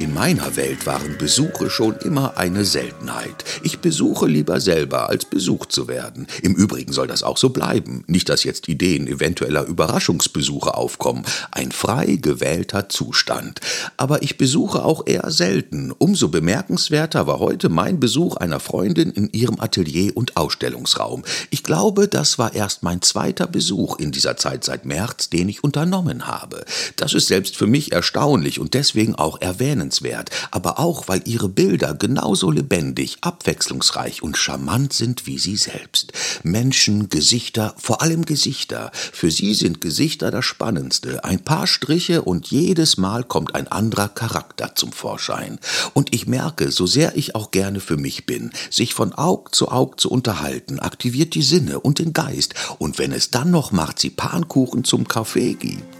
In meiner Welt waren Besuche schon immer eine Seltenheit. Ich besuche lieber selber, als besucht zu werden. Im Übrigen soll das auch so bleiben. Nicht, dass jetzt Ideen eventueller Überraschungsbesuche aufkommen. Ein frei gewählter Zustand. Aber ich besuche auch eher selten. Umso bemerkenswerter war heute mein Besuch einer Freundin in ihrem Atelier und Ausstellungsraum. Ich glaube, das war erst mein zweiter Besuch in dieser Zeit seit März, den ich unternommen habe. Das ist selbst für mich erstaunlich und deswegen auch erwähnenswert erwähnenswert, aber auch, weil ihre Bilder genauso lebendig, abwechslungsreich und charmant sind wie sie selbst. Menschen, Gesichter, vor allem Gesichter. Für sie sind Gesichter das Spannendste. Ein paar Striche und jedes Mal kommt ein anderer Charakter zum Vorschein. Und ich merke, so sehr ich auch gerne für mich bin, sich von Aug zu Aug zu unterhalten, aktiviert die Sinne und den Geist. Und wenn es dann noch Marzipankuchen zum Kaffee gibt.